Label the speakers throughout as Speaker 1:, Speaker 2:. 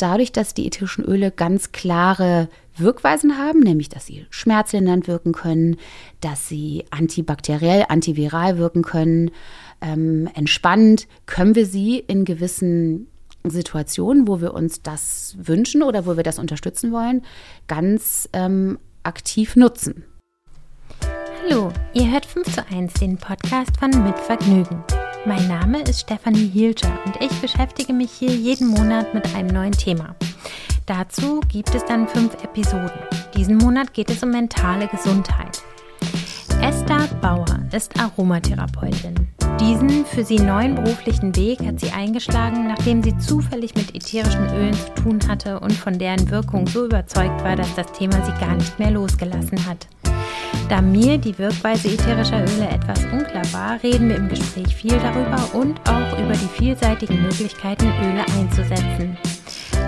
Speaker 1: dadurch, dass die ätherischen Öle ganz klare Wirkweisen haben, nämlich dass sie schmerzlindernd wirken können, dass sie antibakteriell, antiviral wirken können, ähm, entspannend, können wir sie in gewissen Situationen, wo wir uns das wünschen oder wo wir das unterstützen wollen, ganz ähm, aktiv nutzen.
Speaker 2: Hallo, ihr hört 5 zu 1, den Podcast von Mit Vergnügen. Mein Name ist Stefanie Hielscher und ich beschäftige mich hier jeden Monat mit einem neuen Thema. Dazu gibt es dann fünf Episoden. Diesen Monat geht es um mentale Gesundheit. Esther Bauer ist Aromatherapeutin. Diesen für sie neuen beruflichen Weg hat sie eingeschlagen, nachdem sie zufällig mit ätherischen Ölen zu tun hatte und von deren Wirkung so überzeugt war, dass das Thema sie gar nicht mehr losgelassen hat. Da mir die Wirkweise ätherischer Öle etwas unklar war, reden wir im Gespräch viel darüber und auch über die vielseitigen Möglichkeiten, Öle einzusetzen.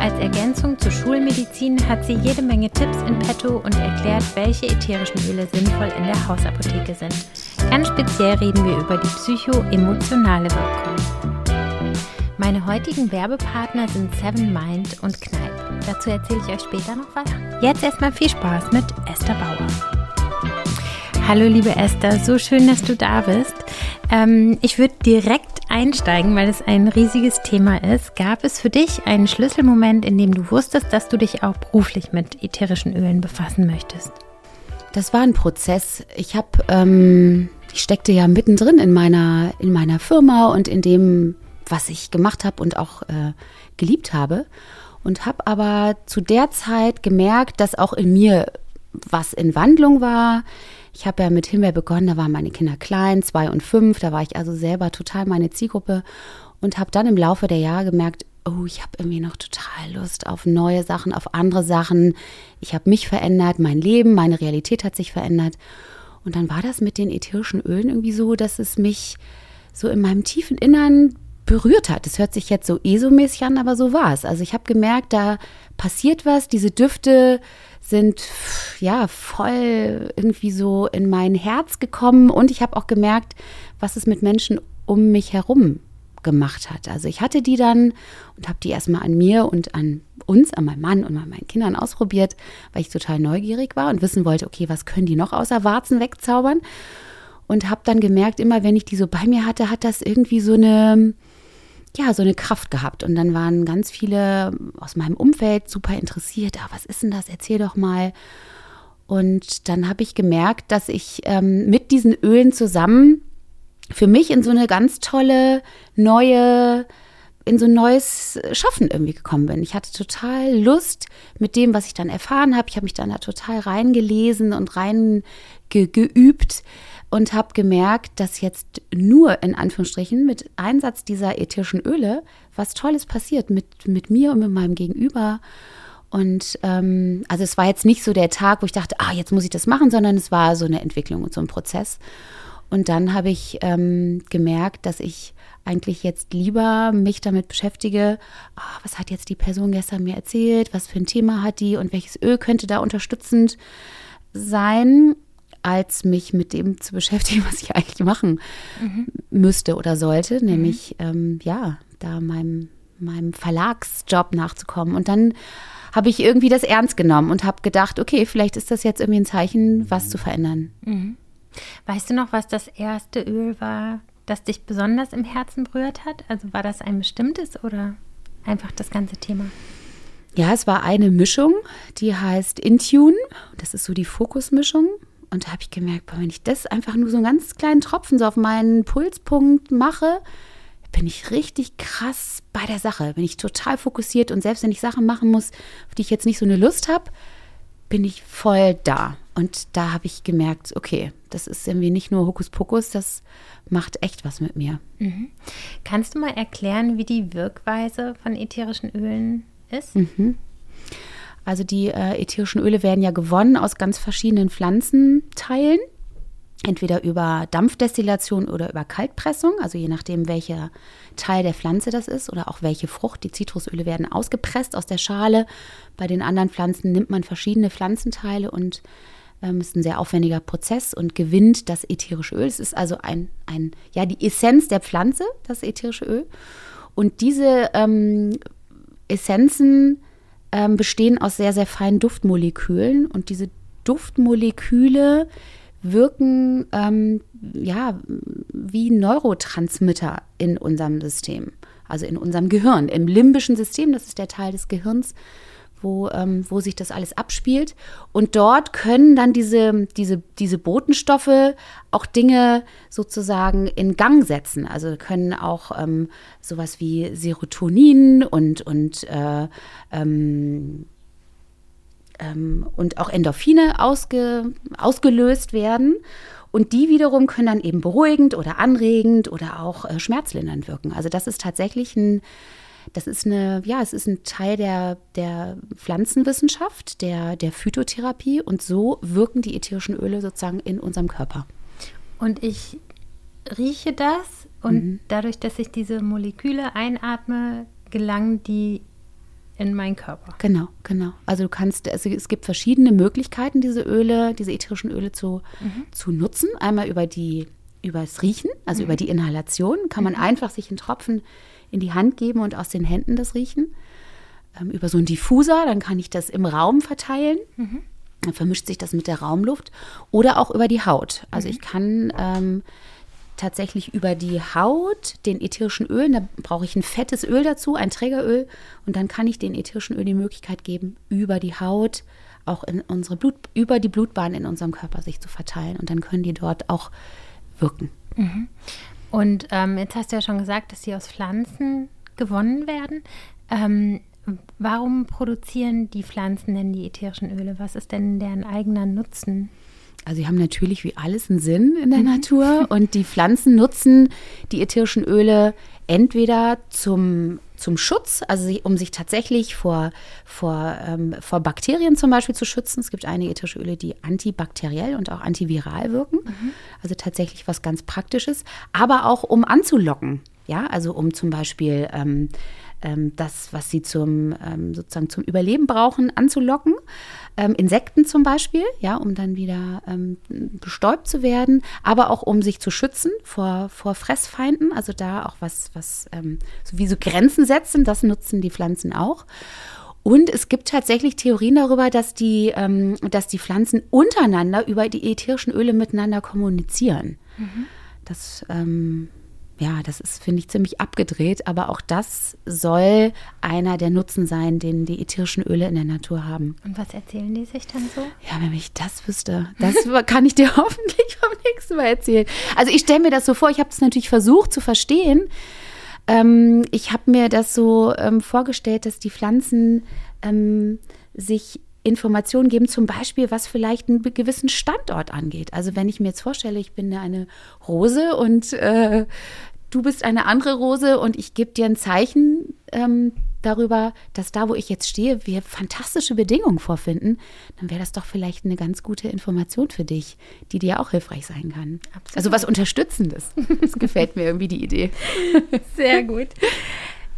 Speaker 2: Als Ergänzung zur Schulmedizin hat sie jede Menge Tipps in petto und erklärt, welche ätherischen Öle sinnvoll in der Hausapotheke sind. Ganz speziell reden wir über die psychoemotionale Wirkung. Meine heutigen Werbepartner sind Seven Mind und Kneipp. Dazu erzähle ich euch später noch was. Jetzt erstmal viel Spaß mit Esther Bauer. Hallo liebe Esther, so schön, dass du da bist. Ähm, ich würde direkt einsteigen, weil es ein riesiges Thema ist. Gab es für dich einen Schlüsselmoment, in dem du wusstest, dass du dich auch beruflich mit ätherischen Ölen befassen möchtest?
Speaker 1: Das war ein Prozess. Ich habe, ähm, ich steckte ja mittendrin in meiner in meiner Firma und in dem, was ich gemacht habe und auch äh, geliebt habe und habe aber zu der Zeit gemerkt, dass auch in mir was in Wandlung war ich habe ja mit Himbeer begonnen, da waren meine Kinder klein, zwei und fünf, da war ich also selber total meine Zielgruppe und habe dann im Laufe der Jahre gemerkt, oh, ich habe irgendwie noch total Lust auf neue Sachen, auf andere Sachen. Ich habe mich verändert, mein Leben, meine Realität hat sich verändert. Und dann war das mit den ätherischen Ölen irgendwie so, dass es mich so in meinem tiefen Innern berührt hat. Das hört sich jetzt so ESO-mäßig an, aber so war es. Also ich habe gemerkt, da passiert was, diese Düfte sind ja voll irgendwie so in mein Herz gekommen und ich habe auch gemerkt, was es mit Menschen um mich herum gemacht hat. Also ich hatte die dann und habe die erstmal an mir und an uns, an meinem Mann und an meinen Kindern ausprobiert, weil ich total neugierig war und wissen wollte, okay, was können die noch außer Warzen wegzaubern? Und habe dann gemerkt, immer wenn ich die so bei mir hatte, hat das irgendwie so eine ja, so eine Kraft gehabt. Und dann waren ganz viele aus meinem Umfeld super interessiert. Ah, was ist denn das? Erzähl doch mal. Und dann habe ich gemerkt, dass ich ähm, mit diesen Ölen zusammen für mich in so eine ganz tolle neue in so ein neues Schaffen irgendwie gekommen bin. Ich hatte total Lust mit dem, was ich dann erfahren habe. Ich habe mich dann da total reingelesen und reingeübt und habe gemerkt, dass jetzt nur in Anführungsstrichen mit Einsatz dieser ätherischen Öle was Tolles passiert mit, mit mir und mit meinem Gegenüber. Und ähm, also es war jetzt nicht so der Tag, wo ich dachte, ah, jetzt muss ich das machen, sondern es war so eine Entwicklung und so ein Prozess. Und dann habe ich ähm, gemerkt, dass ich eigentlich jetzt lieber mich damit beschäftige, ah, was hat jetzt die Person gestern mir erzählt, was für ein Thema hat die und welches Öl könnte da unterstützend sein als mich mit dem zu beschäftigen, was ich eigentlich machen mhm. müsste oder sollte, nämlich mhm. ähm, ja, da meinem, meinem Verlagsjob nachzukommen. Und dann habe ich irgendwie das ernst genommen und habe gedacht, okay, vielleicht ist das jetzt irgendwie ein Zeichen, was zu verändern.
Speaker 2: Mhm. Weißt du noch, was das erste Öl war, das dich besonders im Herzen berührt hat? Also war das ein bestimmtes oder einfach das ganze Thema?
Speaker 1: Ja, es war eine Mischung, die heißt Intune. Das ist so die Fokusmischung. Und da habe ich gemerkt, wenn ich das einfach nur so einen ganz kleinen Tropfen so auf meinen Pulspunkt mache, bin ich richtig krass bei der Sache. Bin ich total fokussiert und selbst wenn ich Sachen machen muss, auf die ich jetzt nicht so eine Lust habe, bin ich voll da. Und da habe ich gemerkt, okay, das ist irgendwie nicht nur Hokuspokus, das macht echt was mit mir.
Speaker 2: Mhm. Kannst du mal erklären, wie die Wirkweise von ätherischen Ölen ist? Mhm.
Speaker 1: Also die äh, ätherischen Öle werden ja gewonnen aus ganz verschiedenen Pflanzenteilen. Entweder über Dampfdestillation oder über Kaltpressung, also je nachdem, welcher Teil der Pflanze das ist oder auch welche Frucht. Die Zitrusöle werden ausgepresst aus der Schale. Bei den anderen Pflanzen nimmt man verschiedene Pflanzenteile und ähm, ist ein sehr aufwendiger Prozess und gewinnt das ätherische Öl. Es ist also ein, ein, ja, die Essenz der Pflanze, das ätherische Öl. Und diese ähm, Essenzen ähm, bestehen aus sehr, sehr feinen Duftmolekülen und diese Duftmoleküle wirken ähm, ja wie Neurotransmitter in unserem System, also in unserem Gehirn, im limbischen System, das ist der Teil des Gehirns, wo, ähm, wo sich das alles abspielt. Und dort können dann diese, diese, diese Botenstoffe auch Dinge sozusagen in Gang setzen. Also können auch ähm, sowas wie Serotonin und, und, äh, ähm, ähm und auch Endorphine ausge, ausgelöst werden. Und die wiederum können dann eben beruhigend oder anregend oder auch äh, schmerzlindernd wirken. Also das ist tatsächlich ein das ist eine, ja, es ist ein Teil der, der Pflanzenwissenschaft, der, der Phytotherapie und so wirken die ätherischen Öle sozusagen in unserem Körper.
Speaker 2: Und ich rieche das und mhm. dadurch, dass ich diese Moleküle einatme, gelangen die in meinen Körper.
Speaker 1: Genau, genau. Also du kannst, also es gibt verschiedene Möglichkeiten, diese Öle, diese ätherischen Öle zu, mhm. zu nutzen. Einmal über die, über das Riechen, also mhm. über die Inhalation, kann man mhm. einfach sich einen Tropfen in die Hand geben und aus den Händen das riechen. Ähm, über so einen Diffuser, dann kann ich das im Raum verteilen. Mhm. Dann vermischt sich das mit der Raumluft. Oder auch über die Haut. Also mhm. ich kann ähm, tatsächlich über die Haut den ätherischen Öl, da brauche ich ein fettes Öl dazu, ein Trägeröl. Und dann kann ich den ätherischen Öl die Möglichkeit geben, über die Haut auch in unsere Blut, über die Blutbahn in unserem Körper sich zu verteilen. Und dann können die dort auch wirken.
Speaker 2: Mhm. Und ähm, jetzt hast du ja schon gesagt, dass sie aus Pflanzen gewonnen werden. Ähm, warum produzieren die Pflanzen denn die ätherischen Öle? Was ist denn deren eigener Nutzen?
Speaker 1: Also sie haben natürlich wie alles einen Sinn in der mhm. Natur und die Pflanzen nutzen die ätherischen Öle entweder zum zum Schutz, also um sich tatsächlich vor, vor, ähm, vor Bakterien zum Beispiel zu schützen. Es gibt einige ätherische Öle, die antibakteriell und auch antiviral wirken. Mhm. Also tatsächlich was ganz Praktisches, aber auch um anzulocken. Ja, also um zum Beispiel ähm, ähm, das, was sie zum, ähm, sozusagen zum Überleben brauchen, anzulocken. Ähm, Insekten zum Beispiel, ja, um dann wieder ähm, bestäubt zu werden, aber auch um sich zu schützen vor, vor Fressfeinden. Also da auch was, was ähm, so wie so Grenzen setzen, das nutzen die Pflanzen auch. Und es gibt tatsächlich Theorien darüber, dass die, ähm, dass die Pflanzen untereinander über die ätherischen Öle miteinander kommunizieren. Mhm. Das ähm, ja, das ist, finde ich, ziemlich abgedreht, aber auch das soll einer der Nutzen sein, den die ätherischen Öle in der Natur haben.
Speaker 2: Und was erzählen die sich dann so?
Speaker 1: Ja, wenn ich das wüsste, das kann ich dir hoffentlich beim nächsten Mal erzählen. Also ich stelle mir das so vor, ich habe es natürlich versucht zu verstehen. Ähm, ich habe mir das so ähm, vorgestellt, dass die Pflanzen ähm, sich Informationen geben, zum Beispiel, was vielleicht einen gewissen Standort angeht. Also wenn ich mir jetzt vorstelle, ich bin eine Rose und äh, du bist eine andere Rose und ich gebe dir ein Zeichen ähm, darüber, dass da, wo ich jetzt stehe, wir fantastische Bedingungen vorfinden, dann wäre das doch vielleicht eine ganz gute Information für dich, die dir auch hilfreich sein kann. Absolut. Also was Unterstützendes. Das gefällt mir irgendwie die Idee.
Speaker 2: Sehr gut.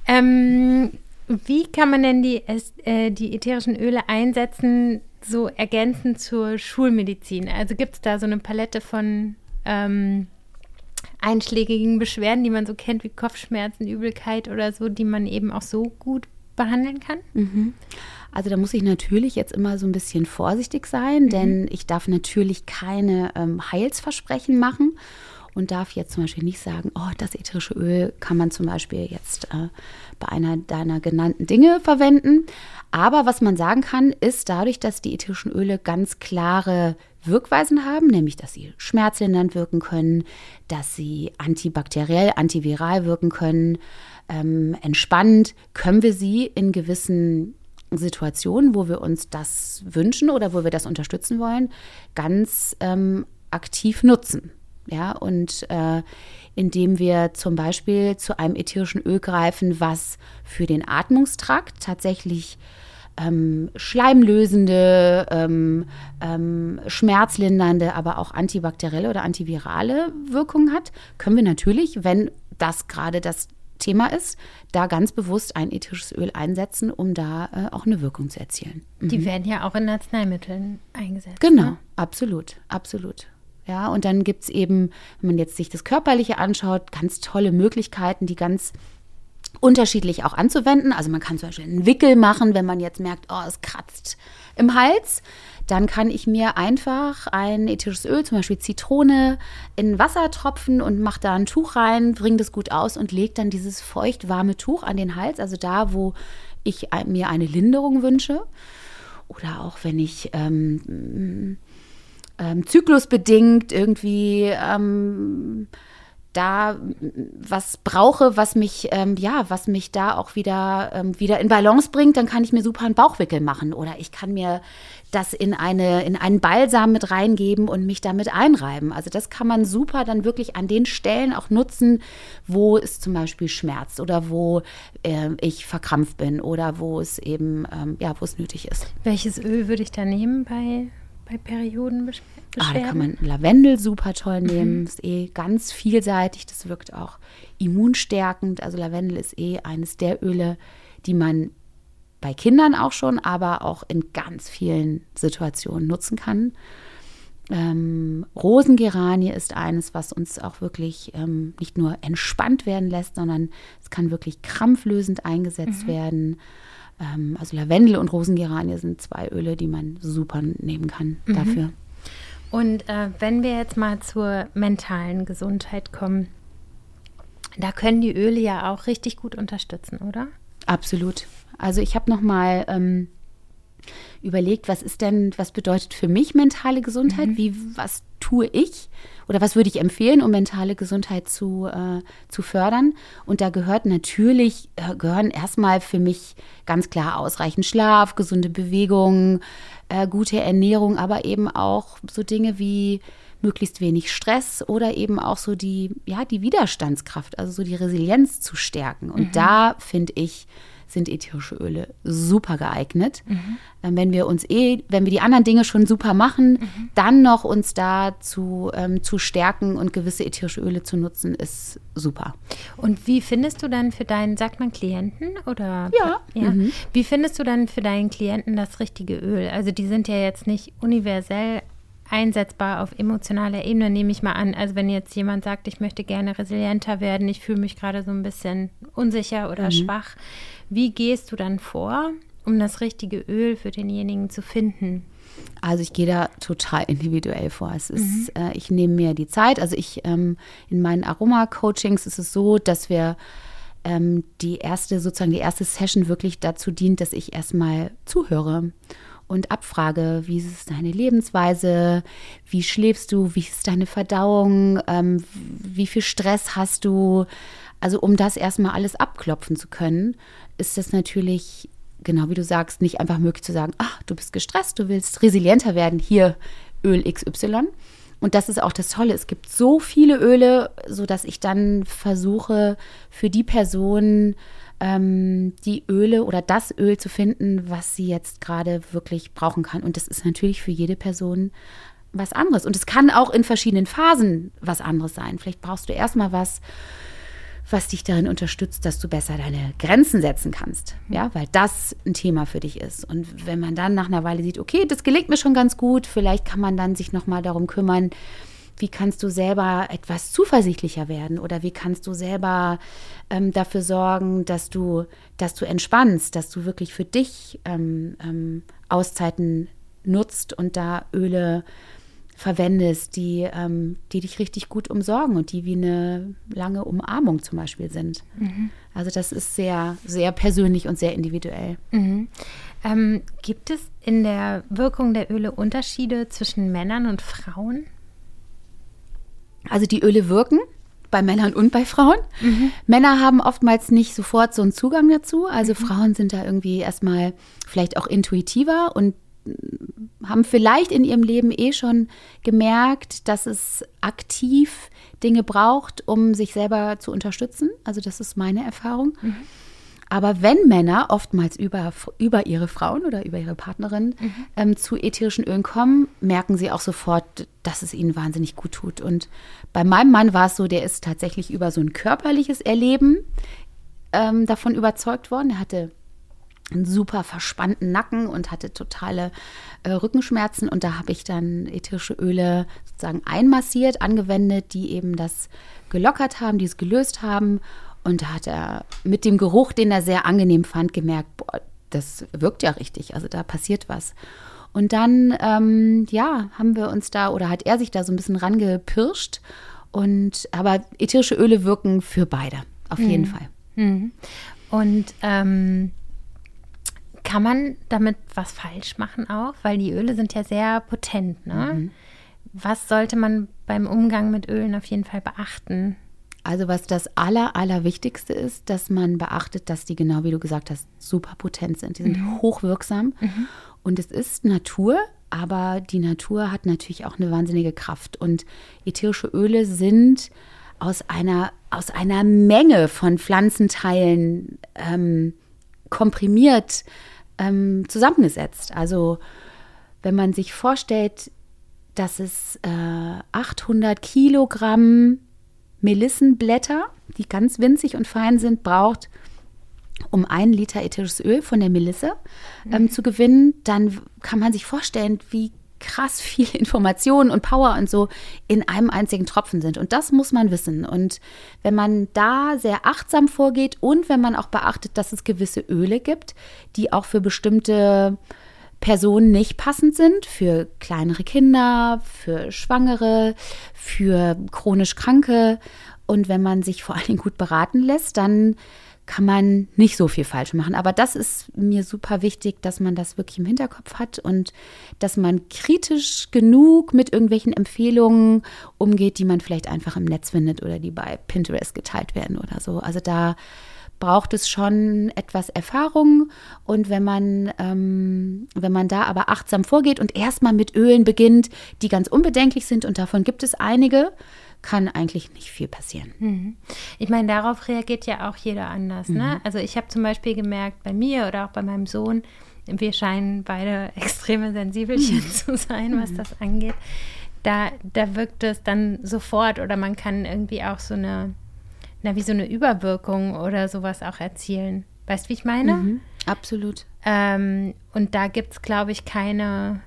Speaker 2: Ähm, wie kann man denn die, äh, die ätherischen Öle einsetzen, so ergänzend zur Schulmedizin? Also gibt es da so eine Palette von ähm, einschlägigen Beschwerden, die man so kennt wie Kopfschmerzen, Übelkeit oder so, die man eben auch so gut behandeln kann?
Speaker 1: Mhm. Also da muss ich natürlich jetzt immer so ein bisschen vorsichtig sein, mhm. denn ich darf natürlich keine ähm, Heilsversprechen machen und darf jetzt zum Beispiel nicht sagen, oh, das ätherische Öl kann man zum Beispiel jetzt äh, bei einer deiner genannten Dinge verwenden. Aber was man sagen kann, ist dadurch, dass die ätherischen Öle ganz klare Wirkweisen haben, nämlich dass sie schmerzlindernd wirken können, dass sie antibakteriell, antiviral wirken können, ähm, entspannend, können wir sie in gewissen Situationen, wo wir uns das wünschen oder wo wir das unterstützen wollen, ganz ähm, aktiv nutzen. Ja, und äh, indem wir zum Beispiel zu einem ätherischen Öl greifen, was für den Atmungstrakt tatsächlich ähm, schleimlösende, ähm, ähm, schmerzlindernde, aber auch antibakterielle oder antivirale Wirkung hat, können wir natürlich, wenn das gerade das Thema ist, da ganz bewusst ein ethisches Öl einsetzen, um da äh, auch eine Wirkung zu erzielen.
Speaker 2: Mhm. Die werden ja auch in Arzneimitteln eingesetzt.
Speaker 1: Genau, ne? absolut, absolut. Ja, und dann gibt es eben, wenn man jetzt sich das Körperliche anschaut, ganz tolle Möglichkeiten, die ganz unterschiedlich auch anzuwenden. Also man kann zum Beispiel einen Wickel machen, wenn man jetzt merkt, oh, es kratzt im Hals. Dann kann ich mir einfach ein ätherisches Öl, zum Beispiel Zitrone, in Wasser tropfen und mache da ein Tuch rein, bringe das gut aus und lege dann dieses feucht warme Tuch an den Hals, also da, wo ich mir eine Linderung wünsche. Oder auch wenn ich ähm, ähm, zyklusbedingt irgendwie ähm, da was brauche, was mich, ähm, ja, was mich da auch wieder, ähm, wieder in Balance bringt, dann kann ich mir super einen Bauchwickel machen. Oder ich kann mir das in, eine, in einen Balsam mit reingeben und mich damit einreiben. Also das kann man super dann wirklich an den Stellen auch nutzen, wo es zum Beispiel schmerzt oder wo äh, ich verkrampft bin oder wo es eben, ähm, ja, wo es nötig ist.
Speaker 2: Welches Öl würde ich da nehmen bei, bei Periodenbeschwerden?
Speaker 1: Ah, da kann man Lavendel super toll nehmen. Mhm. Ist eh ganz vielseitig. Das wirkt auch immunstärkend. Also Lavendel ist eh eines der Öle, die man bei Kindern auch schon, aber auch in ganz vielen Situationen nutzen kann. Ähm, Rosengeranie ist eines, was uns auch wirklich ähm, nicht nur entspannt werden lässt, sondern es kann wirklich krampflösend eingesetzt mhm. werden. Ähm, also Lavendel und Rosengeranie sind zwei Öle, die man super nehmen kann mhm. dafür.
Speaker 2: Und äh, wenn wir jetzt mal zur mentalen Gesundheit kommen, da können die Öle ja auch richtig gut unterstützen, oder?
Speaker 1: Absolut. Also ich habe noch mal ähm, überlegt, was ist denn, was bedeutet für mich mentale Gesundheit? Mhm. Wie, was tue ich oder was würde ich empfehlen, um mentale Gesundheit zu, äh, zu fördern? Und da gehört natürlich, äh, gehören erstmal für mich ganz klar ausreichend Schlaf, gesunde Bewegung, äh, gute Ernährung, aber eben auch so Dinge wie möglichst wenig Stress oder eben auch so die, ja, die Widerstandskraft, also so die Resilienz zu stärken. Und mhm. da finde ich, sind ätherische Öle super geeignet. Mhm. Ähm, wenn wir uns eh, wenn wir die anderen Dinge schon super machen, mhm. dann noch uns da zu, ähm, zu stärken und gewisse ätherische Öle zu nutzen, ist super.
Speaker 2: Und wie findest du dann für deinen, sagt man Klienten oder?
Speaker 1: Ja.
Speaker 2: ja. Mhm. Wie findest du dann für deinen Klienten das richtige Öl? Also die sind ja jetzt nicht universell einsetzbar auf emotionaler Ebene, nehme ich mal an. Also wenn jetzt jemand sagt, ich möchte gerne resilienter werden, ich fühle mich gerade so ein bisschen unsicher oder mhm. schwach, wie gehst du dann vor, um das richtige Öl für denjenigen zu finden?
Speaker 1: Also ich gehe da total individuell vor. Es ist, mhm. äh, ich nehme mir die Zeit. Also ich ähm, in meinen Aroma-Coachings ist es so, dass wir ähm, die erste, sozusagen die erste Session wirklich dazu dient, dass ich erstmal zuhöre und abfrage, wie ist deine Lebensweise, wie schläfst du, wie ist deine Verdauung, ähm, wie viel Stress hast du. Also um das erstmal alles abklopfen zu können, ist das natürlich, genau wie du sagst, nicht einfach möglich zu sagen, ach, du bist gestresst, du willst resilienter werden, hier Öl XY. Und das ist auch das Tolle. Es gibt so viele Öle, sodass ich dann versuche, für die Person ähm, die Öle oder das Öl zu finden, was sie jetzt gerade wirklich brauchen kann. Und das ist natürlich für jede Person was anderes. Und es kann auch in verschiedenen Phasen was anderes sein. Vielleicht brauchst du erstmal was was dich darin unterstützt, dass du besser deine Grenzen setzen kannst. Ja, weil das ein Thema für dich ist. Und wenn man dann nach einer Weile sieht, okay, das gelingt mir schon ganz gut, vielleicht kann man dann sich nochmal darum kümmern, wie kannst du selber etwas zuversichtlicher werden oder wie kannst du selber ähm, dafür sorgen, dass du, dass du entspannst, dass du wirklich für dich ähm, ähm, Auszeiten nutzt und da Öle verwendest, die, ähm, die dich richtig gut umsorgen und die wie eine lange Umarmung zum Beispiel sind. Mhm. Also das ist sehr, sehr persönlich und sehr individuell.
Speaker 2: Mhm. Ähm, gibt es in der Wirkung der Öle Unterschiede zwischen Männern und Frauen?
Speaker 1: Also die Öle wirken bei Männern und bei Frauen. Mhm. Männer haben oftmals nicht sofort so einen Zugang dazu. Also mhm. Frauen sind da irgendwie erstmal vielleicht auch intuitiver und haben vielleicht in ihrem Leben eh schon gemerkt, dass es aktiv Dinge braucht, um sich selber zu unterstützen. Also das ist meine Erfahrung. Mhm. Aber wenn Männer oftmals über, über ihre Frauen oder über ihre Partnerin mhm. ähm, zu ätherischen Ölen kommen, merken sie auch sofort, dass es ihnen wahnsinnig gut tut. Und bei meinem Mann war es so, der ist tatsächlich über so ein körperliches Erleben ähm, davon überzeugt worden. Er hatte einen super verspannten Nacken und hatte totale äh, Rückenschmerzen. Und da habe ich dann ätherische Öle sozusagen einmassiert, angewendet, die eben das gelockert haben, die es gelöst haben. Und da hat er mit dem Geruch, den er sehr angenehm fand, gemerkt, boah, das wirkt ja richtig. Also da passiert was. Und dann, ähm, ja, haben wir uns da oder hat er sich da so ein bisschen rangepirscht. Und aber ätherische Öle wirken für beide, auf mhm. jeden Fall.
Speaker 2: Mhm. Und ähm, kann man damit was falsch machen auch? Weil die Öle sind ja sehr potent, ne? Mhm. Was sollte man beim Umgang mit Ölen auf jeden Fall beachten?
Speaker 1: Also was das Aller, Allerwichtigste ist, dass man beachtet, dass die, genau wie du gesagt hast, super potent sind. Die sind mhm. hochwirksam. Mhm. Und es ist Natur, aber die Natur hat natürlich auch eine wahnsinnige Kraft. Und ätherische Öle sind aus einer, aus einer Menge von Pflanzenteilen ähm, komprimiert ähm, zusammengesetzt. Also wenn man sich vorstellt, dass es äh, 800 Kilogramm Melissenblätter, die ganz winzig und fein sind, braucht, um einen Liter ätherisches Öl von der Melisse ähm, mhm. zu gewinnen, dann kann man sich vorstellen, wie krass viel Informationen und Power und so in einem einzigen Tropfen sind. Und das muss man wissen. Und wenn man da sehr achtsam vorgeht und wenn man auch beachtet, dass es gewisse Öle gibt, die auch für bestimmte Personen nicht passend sind, für kleinere Kinder, für Schwangere, für chronisch Kranke. Und wenn man sich vor allen Dingen gut beraten lässt, dann kann man nicht so viel falsch machen. Aber das ist mir super wichtig, dass man das wirklich im Hinterkopf hat und dass man kritisch genug mit irgendwelchen Empfehlungen umgeht, die man vielleicht einfach im Netz findet oder die bei Pinterest geteilt werden oder so. Also da braucht es schon etwas Erfahrung und wenn man, ähm, wenn man da aber achtsam vorgeht und erstmal mit Ölen beginnt, die ganz unbedenklich sind und davon gibt es einige, kann eigentlich nicht viel passieren.
Speaker 2: Mhm. Ich meine, darauf reagiert ja auch jeder anders. Ne? Mhm. Ne? Also ich habe zum Beispiel gemerkt, bei mir oder auch bei meinem Sohn, wir scheinen beide extreme Sensibelchen mhm. zu sein, was mhm. das angeht. Da, da wirkt es dann sofort oder man kann irgendwie auch so eine, na, wie so eine Überwirkung oder sowas auch erzielen. Weißt du, wie ich meine? Mhm.
Speaker 1: Absolut.
Speaker 2: Ähm, und da gibt es, glaube ich, keine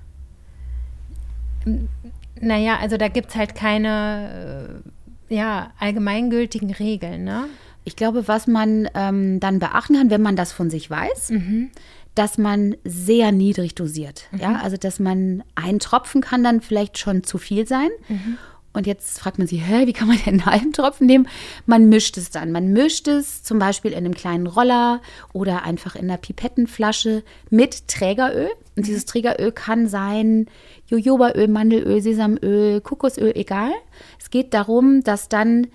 Speaker 2: naja, also da gibt es halt keine äh, ja, allgemeingültigen Regeln, ne?
Speaker 1: Ich glaube, was man ähm, dann beachten kann, wenn man das von sich weiß, mhm. dass man sehr niedrig dosiert. Mhm. Ja, also dass man einen Tropfen kann dann vielleicht schon zu viel sein. Mhm. Und jetzt fragt man sich, hä, wie kann man denn einen halben Tropfen nehmen? Man mischt es dann. Man mischt es zum Beispiel in einem kleinen Roller oder einfach in einer Pipettenflasche mit Trägeröl. Und dieses mhm. Trägeröl kann sein Jojobaöl, Mandelöl, Sesamöl, Kokosöl, egal. Es geht darum, dass dann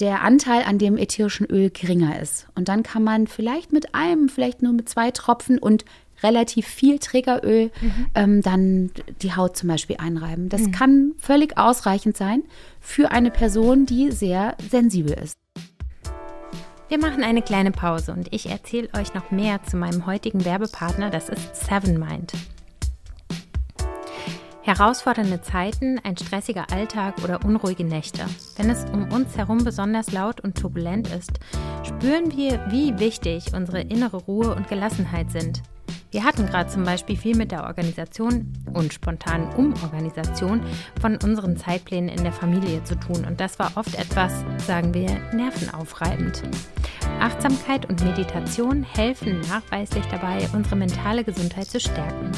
Speaker 1: der Anteil an dem ätherischen Öl geringer ist. Und dann kann man vielleicht mit einem, vielleicht nur mit zwei Tropfen und relativ viel Trägeröl mhm. ähm, dann die Haut zum Beispiel einreiben. Das mhm. kann völlig ausreichend sein für eine Person, die sehr sensibel ist.
Speaker 2: Wir machen eine kleine Pause und ich erzähle euch noch mehr zu meinem heutigen Werbepartner, das ist Seven Mind. Herausfordernde Zeiten, ein stressiger Alltag oder unruhige Nächte. Wenn es um uns herum besonders laut und turbulent ist, spüren wir, wie wichtig unsere innere Ruhe und Gelassenheit sind. Wir hatten gerade zum Beispiel viel mit der Organisation und spontanen Umorganisation von unseren Zeitplänen in der Familie zu tun und das war oft etwas, sagen wir, nervenaufreibend. Achtsamkeit und Meditation helfen nachweislich dabei, unsere mentale Gesundheit zu stärken,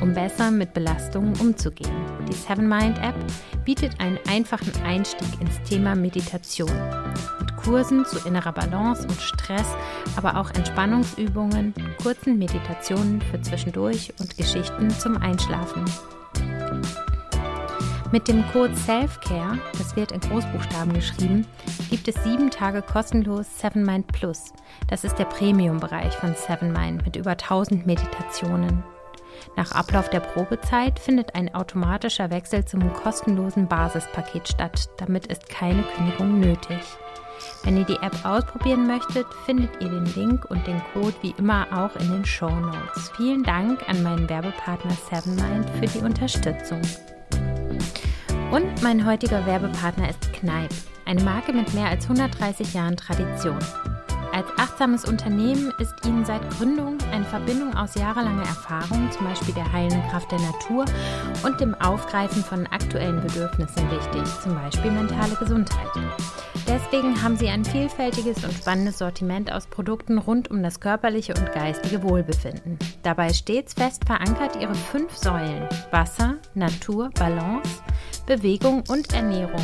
Speaker 2: um besser mit Belastungen umzugehen. Die Seven Mind App bietet einen einfachen Einstieg ins Thema Meditation Kursen zu innerer Balance und Stress, aber auch Entspannungsübungen, kurzen Meditationen für zwischendurch und Geschichten zum Einschlafen. Mit dem Code Selfcare, das wird in Großbuchstaben geschrieben, gibt es sieben Tage kostenlos Seven Mind Plus. Das ist der Premium-Bereich von Seven Mind mit über 1000 Meditationen. Nach Ablauf der Probezeit findet ein automatischer Wechsel zum kostenlosen Basispaket statt. Damit ist keine Kündigung nötig. Wenn ihr die App ausprobieren möchtet, findet ihr den Link und den Code wie immer auch in den Show Notes. Vielen Dank an meinen Werbepartner Sevenmind für die Unterstützung. Und mein heutiger Werbepartner ist Kneipp, eine Marke mit mehr als 130 Jahren Tradition. Als achtsames Unternehmen ist Ihnen seit Gründung eine Verbindung aus jahrelanger Erfahrung, zum Beispiel der heilenden Kraft der Natur und dem Aufgreifen von aktuellen Bedürfnissen wichtig, zum Beispiel mentale Gesundheit. Deswegen haben Sie ein vielfältiges und spannendes Sortiment aus Produkten rund um das körperliche und geistige Wohlbefinden. Dabei stets fest verankert Ihre fünf Säulen Wasser, Natur, Balance, Bewegung und Ernährung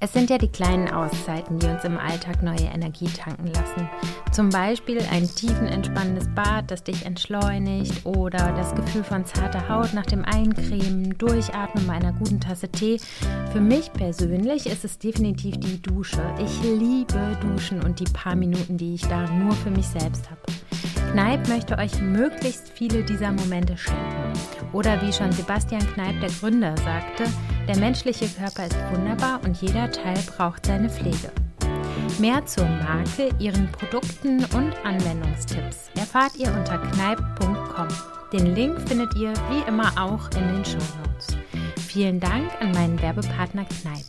Speaker 2: es sind ja die kleinen Auszeiten, die uns im Alltag neue Energie tanken lassen. Zum Beispiel ein tiefenentspannendes Bad, das dich entschleunigt oder das Gefühl von zarter Haut nach dem Eincremen, Durchatmen bei einer guten Tasse Tee. Für mich persönlich ist es definitiv die Dusche. Ich liebe Duschen und die paar Minuten, die ich da nur für mich selbst habe. Kneip möchte euch möglichst viele dieser Momente schenken. Oder wie schon Sebastian Kneip, der Gründer, sagte, der menschliche Körper ist wunderbar und jeder Teil braucht seine Pflege. Mehr zur Marke, ihren Produkten und Anwendungstipps erfahrt ihr unter kneip.com. Den Link findet ihr wie immer auch in den Show Notes. Vielen Dank an meinen Werbepartner Kneip.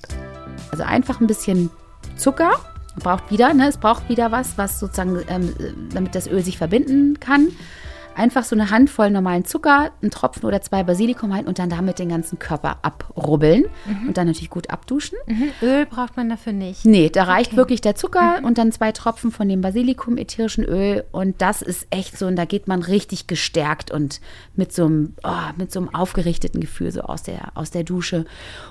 Speaker 1: Also einfach ein bisschen Zucker, braucht wieder, ne? es braucht wieder was, was sozusagen, ähm, damit das Öl sich verbinden kann einfach so eine Handvoll normalen Zucker, einen Tropfen oder zwei Basilikum rein und dann damit den ganzen Körper abrubbeln mhm. und dann natürlich gut abduschen.
Speaker 2: Mhm. Öl braucht man dafür nicht.
Speaker 1: Nee, da reicht okay. wirklich der Zucker mhm. und dann zwei Tropfen von dem Basilikum, ätherischen Öl und das ist echt so und da geht man richtig gestärkt und mit so einem, oh, mit so einem aufgerichteten Gefühl so aus der, aus der Dusche.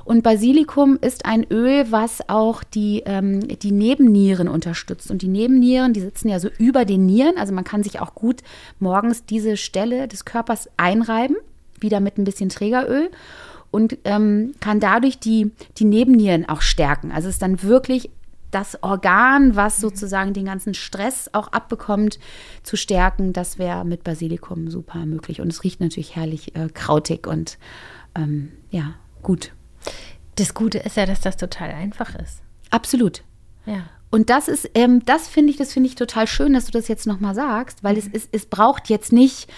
Speaker 1: Und Basilikum ist ein Öl, was auch die, ähm, die Nebennieren unterstützt und die Nebennieren, die sitzen ja so über den Nieren, also man kann sich auch gut morgens die diese Stelle des Körpers einreiben, wieder mit ein bisschen Trägeröl und ähm, kann dadurch die, die Nebennieren auch stärken. Also es ist dann wirklich das Organ, was mhm. sozusagen den ganzen Stress auch abbekommt, zu stärken. Das wäre mit Basilikum super möglich. Und es riecht natürlich herrlich äh, krautig und ähm, ja, gut.
Speaker 2: Das Gute ist ja, dass das total einfach ist.
Speaker 1: Absolut. Ja. Und das ist, ähm, das finde ich, das finde ich total schön, dass du das jetzt nochmal sagst, weil mhm. es, es, es braucht jetzt nicht,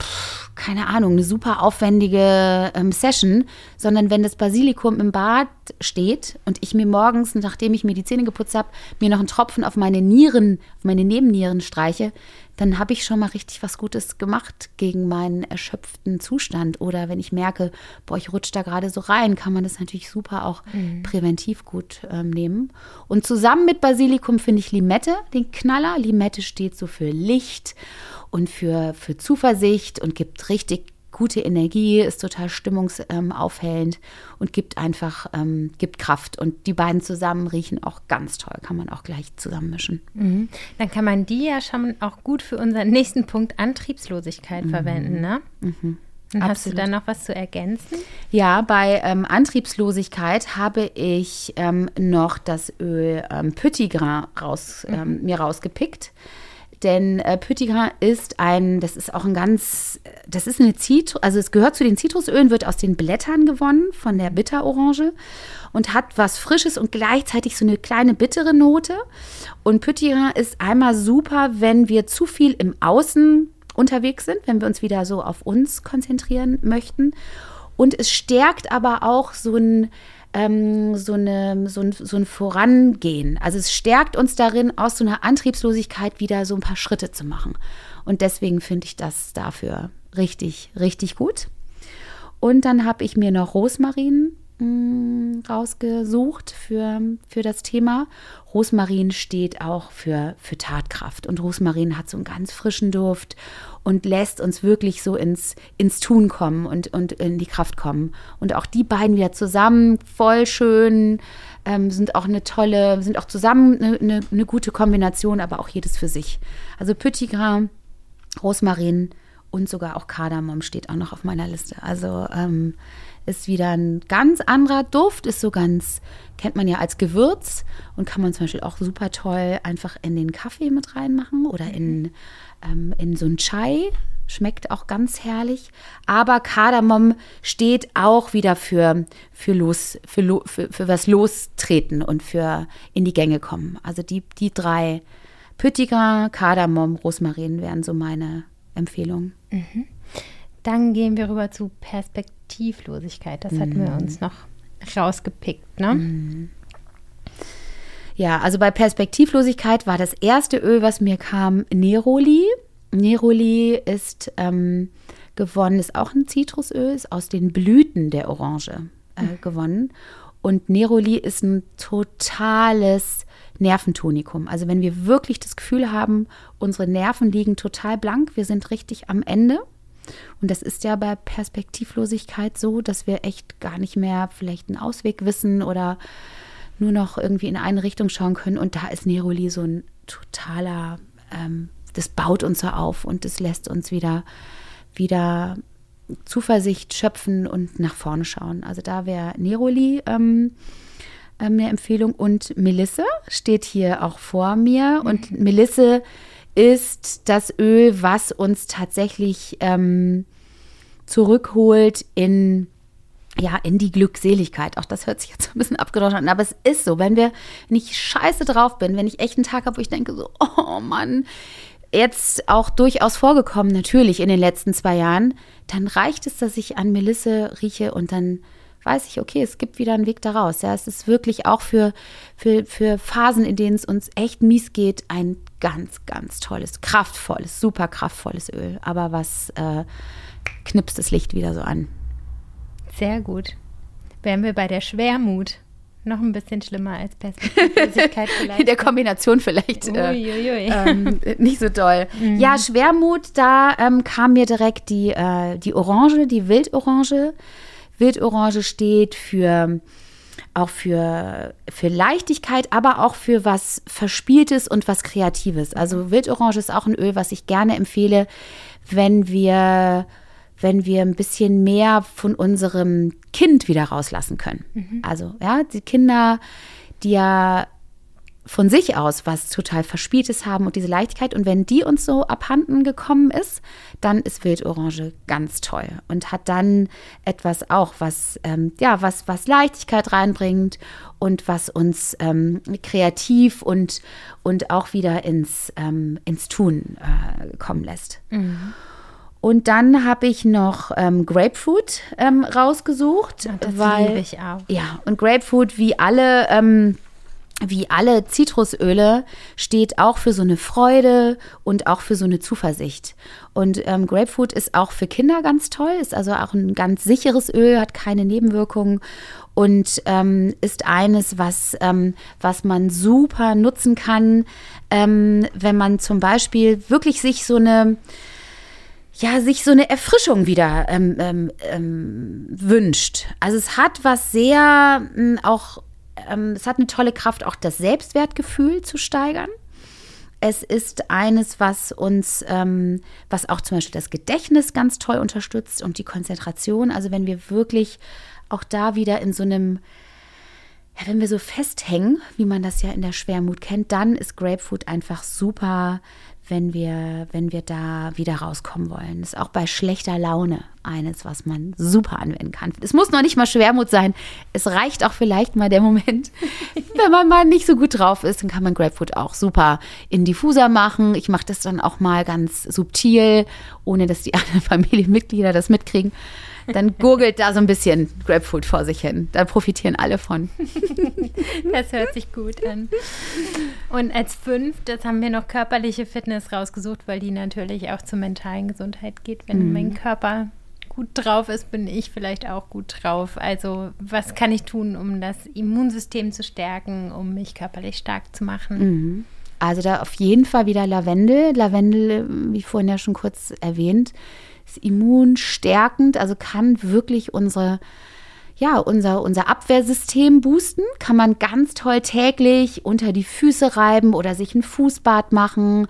Speaker 1: pff, keine Ahnung, eine super aufwendige ähm, Session, sondern wenn das Basilikum im Bad steht und ich mir morgens, nachdem ich mir die Zähne geputzt habe, mir noch einen Tropfen auf meine Nieren, auf meine Nebennieren streiche, dann habe ich schon mal richtig was Gutes gemacht gegen meinen erschöpften Zustand. Oder wenn ich merke, boah, ich rutsche da gerade so rein, kann man das natürlich super auch mhm. präventiv gut ähm, nehmen. Und zusammen mit Basilikum finde ich Limette, den Knaller. Limette steht so für Licht und für, für Zuversicht und gibt richtig gute Energie, ist total stimmungsaufhellend ähm, und gibt einfach, ähm, gibt Kraft. Und die beiden zusammen riechen auch ganz toll, kann man auch gleich zusammenmischen.
Speaker 2: Mhm. Dann kann man die ja schon auch gut für unseren nächsten Punkt Antriebslosigkeit mhm. verwenden, ne? Mhm. Und hast du da noch was zu ergänzen?
Speaker 1: Ja, bei ähm, Antriebslosigkeit habe ich ähm, noch das Öl ähm, Petit Grain raus, ähm, mhm. mir rausgepickt. Denn äh, Püttiger ist ein, das ist auch ein ganz, das ist eine Zitrus, also es gehört zu den Zitrusölen, wird aus den Blättern gewonnen von der Bitterorange und hat was Frisches und gleichzeitig so eine kleine bittere Note. Und Püttiger ist einmal super, wenn wir zu viel im Außen unterwegs sind, wenn wir uns wieder so auf uns konzentrieren möchten. Und es stärkt aber auch so ein, ähm, so, eine, so, ein, so ein Vorangehen. Also es stärkt uns darin, aus so einer Antriebslosigkeit wieder so ein paar Schritte zu machen. Und deswegen finde ich das dafür richtig, richtig gut. Und dann habe ich mir noch Rosmarin rausgesucht für, für das Thema. Rosmarin steht auch für, für Tatkraft und Rosmarin hat so einen ganz frischen Duft und lässt uns wirklich so ins, ins Tun kommen und, und in die Kraft kommen. Und auch die beiden wieder zusammen, voll schön, ähm, sind auch eine tolle, sind auch zusammen eine, eine, eine gute Kombination, aber auch jedes für sich. Also Petit Gras, Rosmarin und sogar auch Kardamom steht auch noch auf meiner Liste. Also ähm, ist wieder ein ganz anderer Duft, ist so ganz, kennt man ja als Gewürz und kann man zum Beispiel auch super toll einfach in den Kaffee mit reinmachen oder in, ähm, in so ein Chai. Schmeckt auch ganz herrlich. Aber Kardamom steht auch wieder für, für, los, für, für, für was lostreten und für in die Gänge kommen. Also die, die drei, Püttiger, Kardamom, Rosmarin wären so meine Empfehlungen. Mhm.
Speaker 2: Dann gehen wir rüber zu Perspektivlosigkeit. Das hatten wir mhm. uns noch rausgepickt, ne? Mhm.
Speaker 1: Ja, also bei Perspektivlosigkeit war das erste Öl, was mir kam, Neroli. Neroli ist ähm, gewonnen, ist auch ein Zitrusöl, ist aus den Blüten der Orange äh, mhm. gewonnen. Und Neroli ist ein totales Nerventonikum. Also wenn wir wirklich das Gefühl haben, unsere Nerven liegen total blank, wir sind richtig am Ende. Und das ist ja bei Perspektivlosigkeit so, dass wir echt gar nicht mehr vielleicht einen Ausweg wissen oder nur noch irgendwie in eine Richtung schauen können. Und da ist Neroli so ein totaler, ähm, das baut uns so auf und das lässt uns wieder, wieder Zuversicht schöpfen und nach vorne schauen. Also da wäre Neroli ähm, ähm, eine Empfehlung. Und Melisse steht hier auch vor mir. Und Melisse ist das Öl, was uns tatsächlich ähm, zurückholt in ja, in die Glückseligkeit. Auch das hört sich jetzt ein bisschen abgedroschen an, aber es ist so. Wenn wir, ich scheiße drauf bin, wenn ich echt einen Tag habe, wo ich denke so, oh Mann, jetzt auch durchaus vorgekommen, natürlich in den letzten zwei Jahren, dann reicht es, dass ich an Melisse rieche und dann weiß ich, okay, es gibt wieder einen Weg daraus. Ja, es ist wirklich auch für, für, für Phasen, in denen es uns echt mies geht, ein ganz, ganz tolles, kraftvolles, super kraftvolles Öl. Aber was äh, knipst das Licht wieder so an?
Speaker 2: Sehr gut. Wären wir bei der Schwermut. Noch ein bisschen schlimmer als Perspektivlosigkeit
Speaker 1: vielleicht. In der Kombination vielleicht äh, ähm, nicht so toll. Mhm. Ja, Schwermut, da ähm, kam mir direkt die, äh, die Orange, die Wildorange. Wildorange steht für auch für, für Leichtigkeit, aber auch für was Verspieltes und was Kreatives. Also Wildorange ist auch ein Öl, was ich gerne empfehle, wenn wir wenn wir ein bisschen mehr von unserem Kind wieder rauslassen können. Mhm. Also, ja, die Kinder, die ja von sich aus was total Verspieltes haben und diese Leichtigkeit. Und wenn die uns so abhanden gekommen ist, dann ist Wildorange ganz toll und hat dann etwas auch, was, ähm, ja, was, was Leichtigkeit reinbringt und was uns ähm, kreativ und, und auch wieder ins, ähm, ins Tun äh, kommen lässt. Mhm. Und dann habe ich noch ähm, Grapefruit ähm, rausgesucht.
Speaker 2: Ja, das weil, ich auch.
Speaker 1: Ja, und Grapefruit wie alle, ähm, wie alle Zitrusöle steht auch für so eine Freude und auch für so eine Zuversicht. Und ähm, Grapefruit ist auch für Kinder ganz toll, ist also auch ein ganz sicheres Öl, hat keine Nebenwirkungen und ähm, ist eines, was, ähm, was man super nutzen kann, ähm, wenn man zum Beispiel wirklich sich so eine ja, sich so eine Erfrischung wieder ähm, ähm, ähm, wünscht. Also es hat was sehr ähm, auch, ähm, es hat eine tolle Kraft, auch das Selbstwertgefühl zu steigern. Es ist eines, was uns, ähm, was auch zum Beispiel das Gedächtnis ganz toll unterstützt und die Konzentration. Also wenn wir wirklich auch da wieder in so einem ja, wenn wir so festhängen, wie man das ja in der Schwermut kennt, dann ist Grapefruit einfach super wenn wir, wenn wir da wieder rauskommen wollen. Das ist auch bei schlechter Laune eines, was man super anwenden kann. Es muss noch nicht mal Schwermut sein. Es reicht auch vielleicht mal der Moment, wenn man mal nicht so gut drauf ist, dann kann man Grapefruit auch super in Diffuser machen. Ich mache das dann auch mal ganz subtil, ohne dass die anderen Familienmitglieder das mitkriegen. Dann gurgelt da so ein bisschen Grapefruit vor sich hin. Da profitieren alle von.
Speaker 2: Das hört sich gut an. Und als fünftes haben wir noch körperliche Fitness rausgesucht, weil die natürlich auch zur mentalen Gesundheit geht. Wenn mhm. mein Körper gut drauf ist, bin ich vielleicht auch gut drauf. Also was kann ich tun, um das Immunsystem zu stärken, um mich körperlich stark zu machen?
Speaker 1: Mhm. Also da auf jeden Fall wieder Lavendel. Lavendel, wie vorhin ja schon kurz erwähnt, ist immunstärkend, also kann wirklich unsere ja, unser, unser Abwehrsystem boosten. Kann man ganz toll täglich unter die Füße reiben oder sich ein Fußbad machen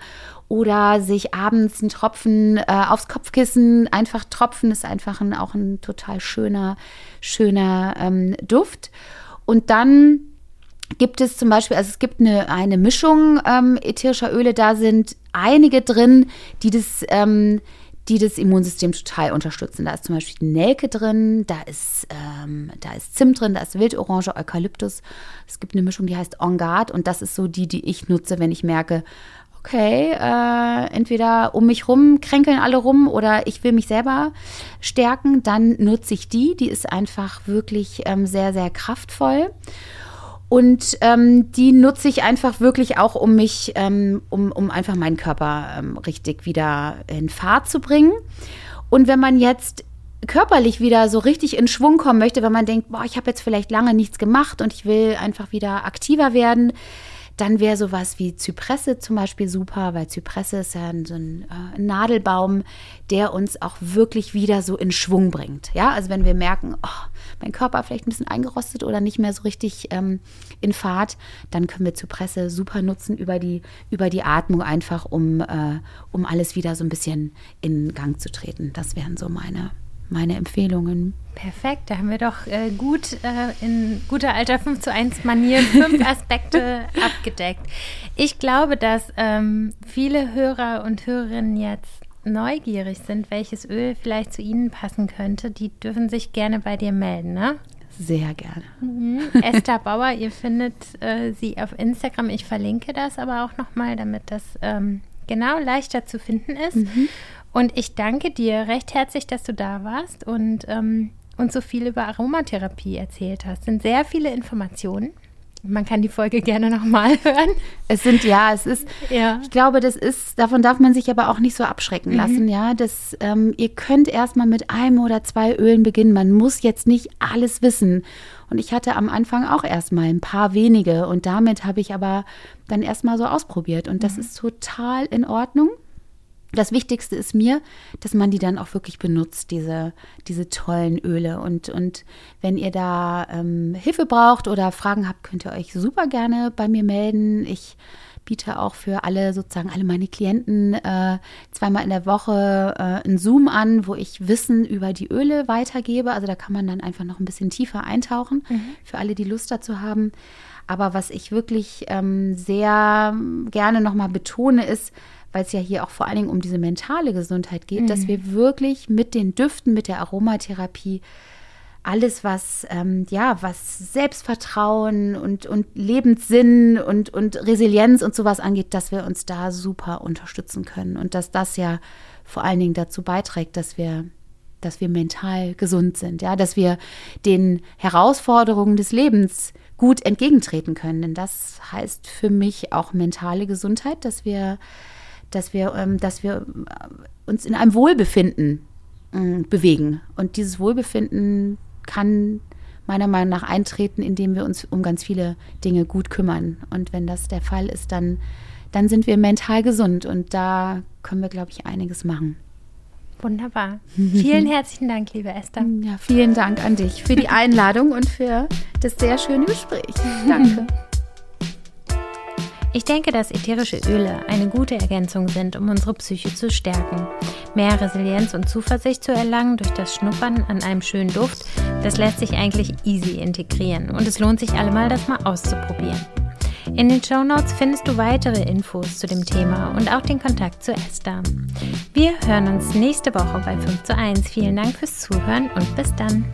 Speaker 1: oder sich abends einen Tropfen äh, aufs Kopfkissen einfach tropfen. Ist einfach ein, auch ein total schöner, schöner ähm, Duft. Und dann gibt es zum Beispiel, also es gibt eine, eine Mischung ähm, ätherischer Öle, da sind einige drin, die das ähm, die das Immunsystem total unterstützen. Da ist zum Beispiel Nelke drin, da ist, ähm, da ist Zimt drin, da ist Wildorange, Eukalyptus. Es gibt eine Mischung, die heißt On Guard und das ist so die, die ich nutze, wenn ich merke, okay, äh, entweder um mich rum kränkeln alle rum oder ich will mich selber stärken, dann nutze ich die. Die ist einfach wirklich ähm, sehr, sehr kraftvoll. Und ähm, die nutze ich einfach wirklich auch, um mich, ähm, um, um einfach meinen Körper ähm, richtig wieder in Fahrt zu bringen. Und wenn man jetzt körperlich wieder so richtig in Schwung kommen möchte, wenn man denkt, boah, ich habe jetzt vielleicht lange nichts gemacht und ich will einfach wieder aktiver werden, dann wäre sowas wie Zypresse zum Beispiel super, weil Zypresse ist ja so ein äh, Nadelbaum, der uns auch wirklich wieder so in Schwung bringt. Ja, also wenn wir merken, oh, mein Körper vielleicht ein bisschen eingerostet oder nicht mehr so richtig ähm, in Fahrt, dann können wir Zypresse super nutzen über die, über die Atmung einfach, um, äh, um alles wieder so ein bisschen in Gang zu treten. Das wären so meine meine Empfehlungen.
Speaker 2: Perfekt, da haben wir doch äh, gut äh, in guter alter 5 zu 1 Manier fünf Aspekte abgedeckt. Ich glaube, dass ähm, viele Hörer und Hörerinnen jetzt neugierig sind, welches Öl vielleicht zu ihnen passen könnte. Die dürfen sich gerne bei dir melden, ne?
Speaker 1: Sehr gerne.
Speaker 2: Mhm. Esther Bauer, ihr findet äh, sie auf Instagram. Ich verlinke das aber auch nochmal, damit das ähm, genau leichter zu finden ist. Mhm. Und ich danke dir recht herzlich, dass du da warst und ähm, uns so viel über Aromatherapie erzählt hast. Es sind sehr viele Informationen. Man kann die Folge gerne nochmal hören.
Speaker 1: Es sind, ja, es ist, ja. ich glaube, das ist, davon darf man sich aber auch nicht so abschrecken mhm. lassen, ja. Das, ähm, ihr könnt erstmal mit einem oder zwei Ölen beginnen. Man muss jetzt nicht alles wissen. Und ich hatte am Anfang auch erstmal ein paar wenige und damit habe ich aber dann erstmal so ausprobiert. Und das mhm. ist total in Ordnung das Wichtigste ist mir, dass man die dann auch wirklich benutzt, diese, diese tollen Öle. Und, und wenn ihr da ähm, Hilfe braucht oder Fragen habt, könnt ihr euch super gerne bei mir melden. Ich biete auch für alle, sozusagen alle meine Klienten äh, zweimal in der Woche äh, einen Zoom an, wo ich Wissen über die Öle weitergebe. Also da kann man dann einfach noch ein bisschen tiefer eintauchen, mhm. für alle, die Lust dazu haben. Aber was ich wirklich ähm, sehr gerne nochmal betone, ist, weil es ja hier auch vor allen Dingen um diese mentale Gesundheit geht, mhm. dass wir wirklich mit den Düften, mit der Aromatherapie alles, was, ähm, ja, was Selbstvertrauen und, und Lebenssinn und, und Resilienz und sowas angeht, dass wir uns da super unterstützen können und dass das ja vor allen Dingen dazu beiträgt, dass wir, dass wir mental gesund sind, ja, dass wir den Herausforderungen des Lebens gut entgegentreten können. Denn das heißt für mich auch mentale Gesundheit, dass wir dass wir, ähm, dass wir äh, uns in einem Wohlbefinden äh, bewegen. Und dieses Wohlbefinden kann meiner Meinung nach eintreten, indem wir uns um ganz viele Dinge gut kümmern. Und wenn das der Fall ist, dann, dann sind wir mental gesund. Und da können wir, glaube ich, einiges machen.
Speaker 2: Wunderbar. Vielen herzlichen Dank, liebe Esther.
Speaker 1: Ja, vielen Dank an dich für die Einladung und für das sehr schöne Gespräch. Danke.
Speaker 2: Ich denke, dass ätherische Öle eine gute Ergänzung sind, um unsere Psyche zu stärken. Mehr Resilienz und Zuversicht zu erlangen durch das Schnuppern an einem schönen Duft, das lässt sich eigentlich easy integrieren und es lohnt sich allemal, das mal auszuprobieren. In den Show Notes findest du weitere Infos zu dem Thema und auch den Kontakt zu Esther. Wir hören uns nächste Woche bei 5 zu 1. Vielen Dank fürs Zuhören und bis dann.